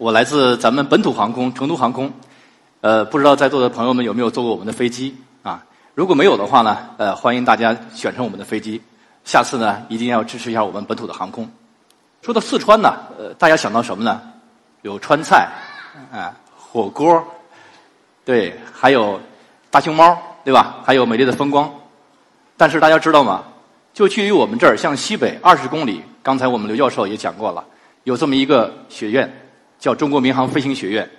我来自咱们本土航空成都航空。呃，不知道在座的朋友们有没有坐过我们的飞机啊？如果没有的话呢，呃，欢迎大家选乘我们的飞机。下次呢，一定要支持一下我们本土的航空。说到四川呢，呃，大家想到什么呢？有川菜，啊，火锅，对，还有大熊猫，对吧？还有美丽的风光。但是大家知道吗？就距离我们这儿向西北二十公里，刚才我们刘教授也讲过了。有这么一个学院，叫中国民航飞行学院。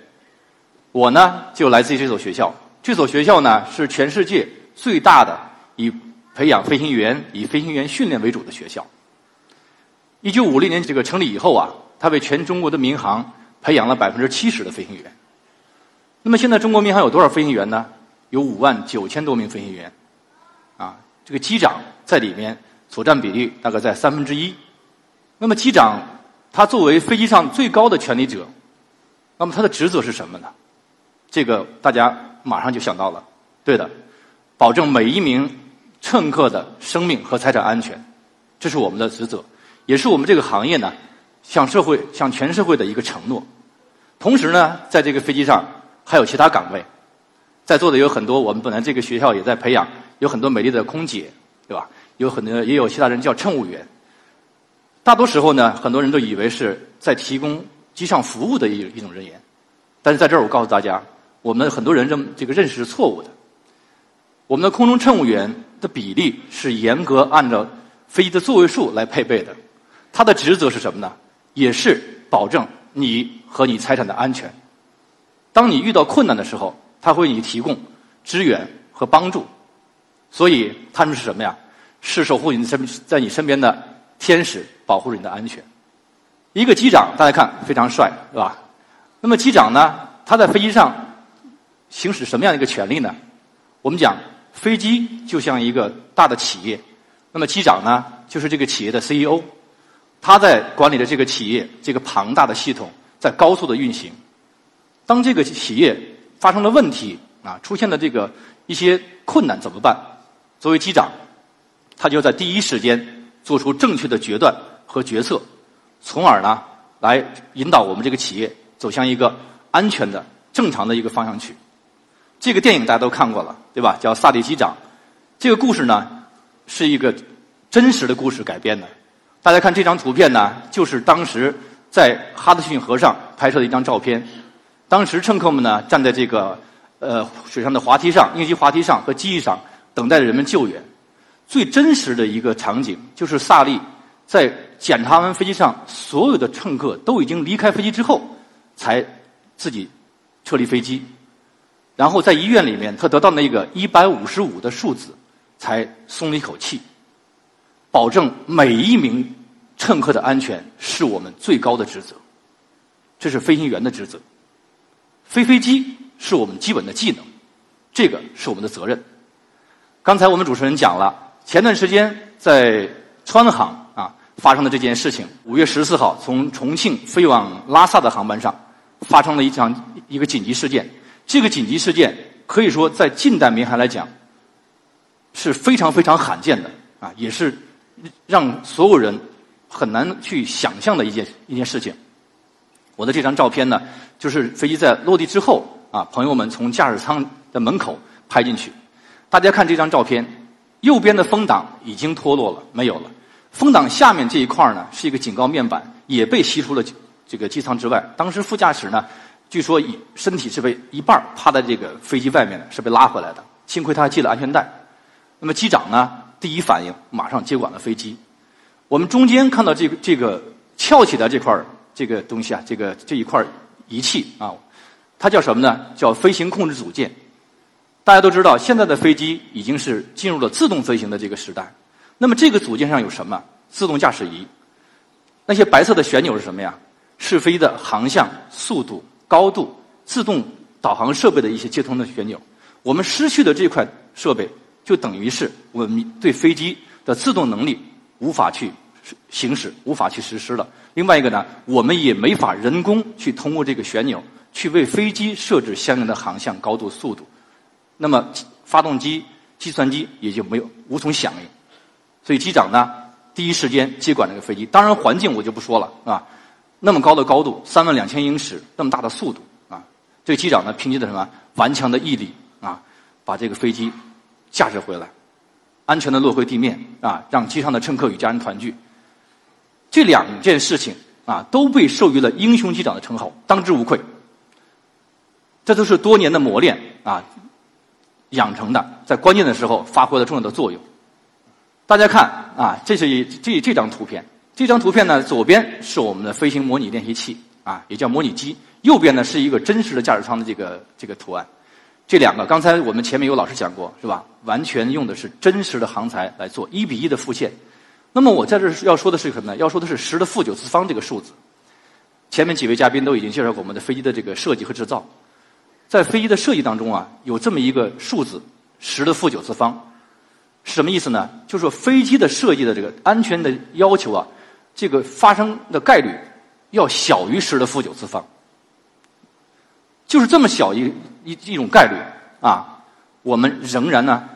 我呢就来自于这所学校。这所学校呢是全世界最大的以培养飞行员、以飞行员训练为主的学校。一九五零年这个成立以后啊，它为全中国的民航培养了百分之七十的飞行员。那么现在中国民航有多少飞行员呢？有五万九千多名飞行员。啊，这个机长在里面所占比例大概在三分之一。那么机长。他作为飞机上最高的权力者，那么他的职责是什么呢？这个大家马上就想到了，对的，保证每一名乘客的生命和财产安全，这是我们的职责，也是我们这个行业呢向社会、向全社会的一个承诺。同时呢，在这个飞机上还有其他岗位，在座的有很多，我们本来这个学校也在培养，有很多美丽的空姐，对吧？有很多也有其他人叫乘务员。大多时候呢，很多人都以为是在提供机上服务的一一种人员，但是在这儿我告诉大家，我们很多人认这个认识是错误的。我们的空中乘务员的比例是严格按照飞机的座位数来配备的，他的职责是什么呢？也是保证你和你财产的安全。当你遇到困难的时候，他会给你提供支援和帮助。所以他们是什么呀？是守护你身在你身边的天使。保护你的安全。一个机长，大家看非常帅，是吧？那么机长呢？他在飞机上行使什么样的一个权利呢？我们讲，飞机就像一个大的企业，那么机长呢，就是这个企业的 CEO。他在管理着这个企业这个庞大的系统在高速的运行。当这个企业发生了问题啊，出现了这个一些困难怎么办？作为机长，他就在第一时间做出正确的决断。和决策，从而呢来引导我们这个企业走向一个安全的、正常的一个方向去。这个电影大家都看过了，对吧？叫《萨利机长》。这个故事呢是一个真实的故事改编的。大家看这张图片呢，就是当时在哈德逊河上拍摄的一张照片。当时乘客们呢站在这个呃水上的滑梯上、应急滑梯上和机翼上，等待着人们救援。最真实的一个场景就是萨利。在检查完飞机上所有的乘客都已经离开飞机之后，才自己撤离飞机，然后在医院里面，他得到那个一百五十五的数字，才松了一口气。保证每一名乘客的安全是我们最高的职责，这是飞行员的职责。飞飞机是我们基本的技能，这个是我们的责任。刚才我们主持人讲了，前段时间在川航。发生的这件事情，五月十四号从重庆飞往拉萨的航班上，发生了一场一个紧急事件。这个紧急事件可以说在近代民航来讲是非常非常罕见的啊，也是让所有人很难去想象的一件一件事情。我的这张照片呢，就是飞机在落地之后啊，朋友们从驾驶舱的门口拍进去。大家看这张照片，右边的风挡已经脱落了，没有了。风挡下面这一块呢，是一个警告面板，也被吸出了这个机舱之外。当时副驾驶呢，据说以身体是被一半趴在这个飞机外面的，是被拉回来的。幸亏他系了安全带。那么机长呢，第一反应马上接管了飞机。我们中间看到这个这个翘起的这块这个东西啊，这个这一块仪器啊，它叫什么呢？叫飞行控制组件。大家都知道，现在的飞机已经是进入了自动飞行的这个时代。那么这个组件上有什么？自动驾驶仪，那些白色的旋钮是什么呀？试飞的航向、速度、高度、自动导航设备的一些接通的旋钮。我们失去的这块设备，就等于是我们对飞机的自动能力无法去行驶，无法去实施了。另外一个呢，我们也没法人工去通过这个旋钮去为飞机设置相应的航向、高度、速度。那么发动机、计算机也就没有无从响应。所以机长呢，第一时间接管这个飞机。当然环境我就不说了啊，那么高的高度，三万两千英尺，那么大的速度啊，这个机长呢，凭借着什么顽强的毅力？啊，把这个飞机驾驶回来，安全的落回地面啊，让机上的乘客与家人团聚。这两件事情啊，都被授予了“英雄机长”的称号，当之无愧。这都是多年的磨练啊养成的，在关键的时候发挥了重要的作用。大家看啊，这是这这张图片，这张图片呢，左边是我们的飞行模拟练习器啊，也叫模拟机，右边呢是一个真实的驾驶舱的这个这个图案。这两个，刚才我们前面有老师讲过，是吧？完全用的是真实的航材来做一比一的复现。那么我在这要说的是什么呢？要说的是十的负九次方这个数字。前面几位嘉宾都已经介绍过我们的飞机的这个设计和制造。在飞机的设计当中啊，有这么一个数字，十的负九次方，是什么意思呢？就是说飞机的设计的这个安全的要求啊，这个发生的概率要小于十的负九次方。就是这么小一一一种概率啊，我们仍然呢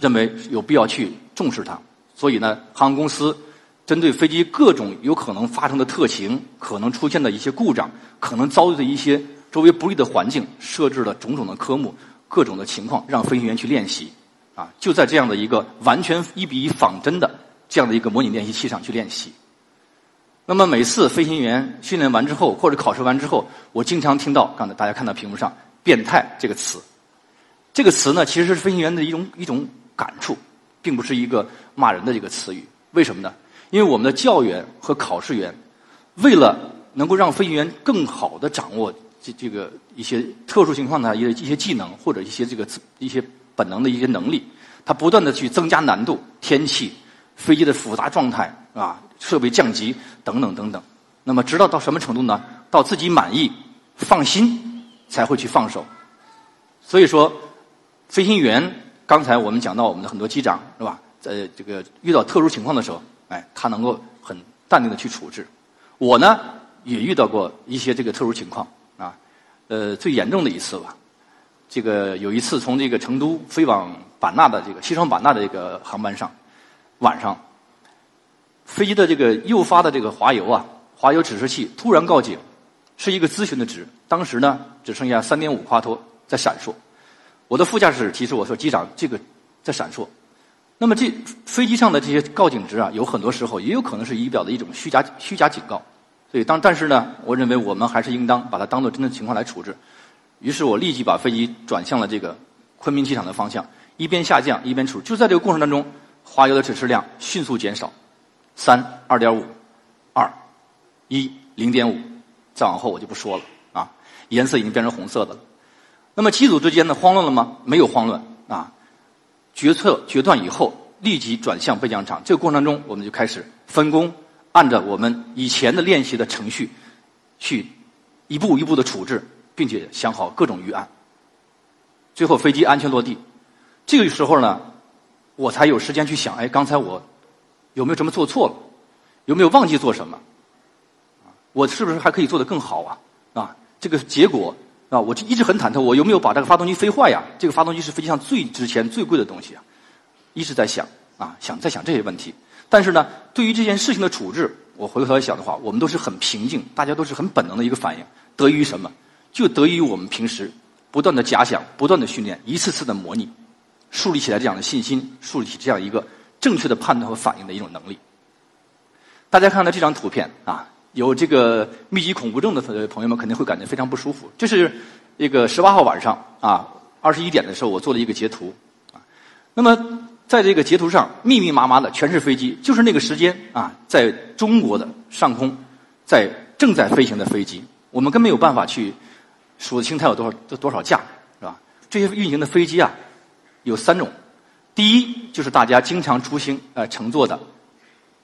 认为有必要去重视它。所以呢，航空公司针对飞机各种有可能发生的特情、可能出现的一些故障、可能遭遇的一些周围不利的环境，设置了种种的科目、各种的情况，让飞行员去练习。啊，就在这样的一个完全一比一仿真的这样的一个模拟练习器上去练习。那么每次飞行员训练完之后，或者考试完之后，我经常听到刚才大家看到屏幕上“变态”这个词。这个词呢，其实是飞行员的一种一种感触，并不是一个骂人的这个词语。为什么呢？因为我们的教员和考试员，为了能够让飞行员更好的掌握这这个一些特殊情况的一些一些技能，或者一些这个一些本能的一些能力，他不断的去增加难度，天气、飞机的复杂状态啊。设备降级等等等等，那么直到到什么程度呢？到自己满意、放心才会去放手。所以说，飞行员刚才我们讲到我们的很多机长是吧？在这个遇到特殊情况的时候，哎，他能够很淡定的去处置。我呢也遇到过一些这个特殊情况啊，呃，最严重的一次吧，这个有一次从这个成都飞往版纳的这个西双版纳的这个航班上，晚上。飞机的这个诱发的这个滑油啊，滑油指示器突然告警，是一个咨询的值。当时呢，只剩下三点五夸脱在闪烁。我的副驾驶提示我说：“机长，这个在闪烁。”那么这飞机上的这些告警值啊，有很多时候也有可能是仪表的一种虚假虚假警告。所以当但是呢，我认为我们还是应当把它当做真的情况来处置。于是我立即把飞机转向了这个昆明机场的方向，一边下降一边处置。就在这个过程当中，滑油的指示量迅速减少。三二点五，二一零点五，再往后我就不说了啊，颜色已经变成红色的了。那么机组之间呢，慌乱了吗？没有慌乱啊。决策决断以后，立即转向备降场。这个过程当中，我们就开始分工，按照我们以前的练习的程序，去一步一步的处置，并且想好各种预案。最后飞机安全落地，这个时候呢，我才有时间去想，哎，刚才我。有没有什么做错了？有没有忘记做什么？我是不是还可以做得更好啊？啊，这个结果啊，我就一直很忐忑。我有没有把这个发动机飞坏呀？这个发动机是飞机上最值钱、最贵的东西啊！一直在想啊，想在想这些问题。但是呢，对于这件事情的处置，我回头来想的话，我们都是很平静，大家都是很本能的一个反应。得益于什么？就得益于我们平时不断的假想、不断的训练、一次次的模拟，树立起来这样的信心，树立起这样一个。正确的判断和反应的一种能力。大家看到这张图片啊，有这个密集恐怖症的朋友们肯定会感觉非常不舒服。这是一个十八号晚上啊，二十一点的时候，我做了一个截图啊。那么在这个截图上，密密麻麻的全是飞机，就是那个时间啊，在中国的上空，在正在飞行的飞机，我们根本没有办法去数得清它有多少多多少架，是吧？这些运行的飞机啊，有三种。第一就是大家经常出行呃乘坐的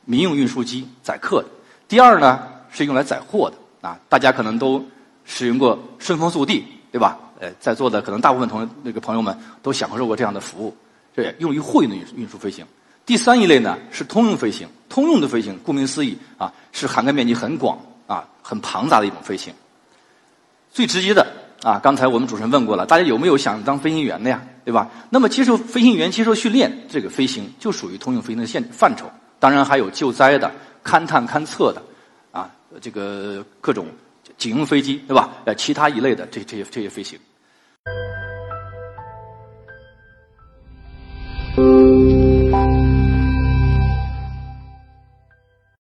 民用运输机载客的。第二呢是用来载货的啊，大家可能都使用过顺丰速递对吧？呃，在座的可能大部分同那个朋友们都享受过这样的服务，这用于货运的运运输飞行。第三一类呢是通用飞行，通用的飞行顾名思义啊，是涵盖面积很广啊、很庞杂的一种飞行。最直接的啊，刚才我们主持人问过了，大家有没有想当飞行员的呀？对吧？那么接受飞行员接受训练，这个飞行就属于通用飞行的线范畴。当然还有救灾的、勘探勘测的，啊，这个各种警用飞机，对吧？呃，其他一类的这这些这些飞行。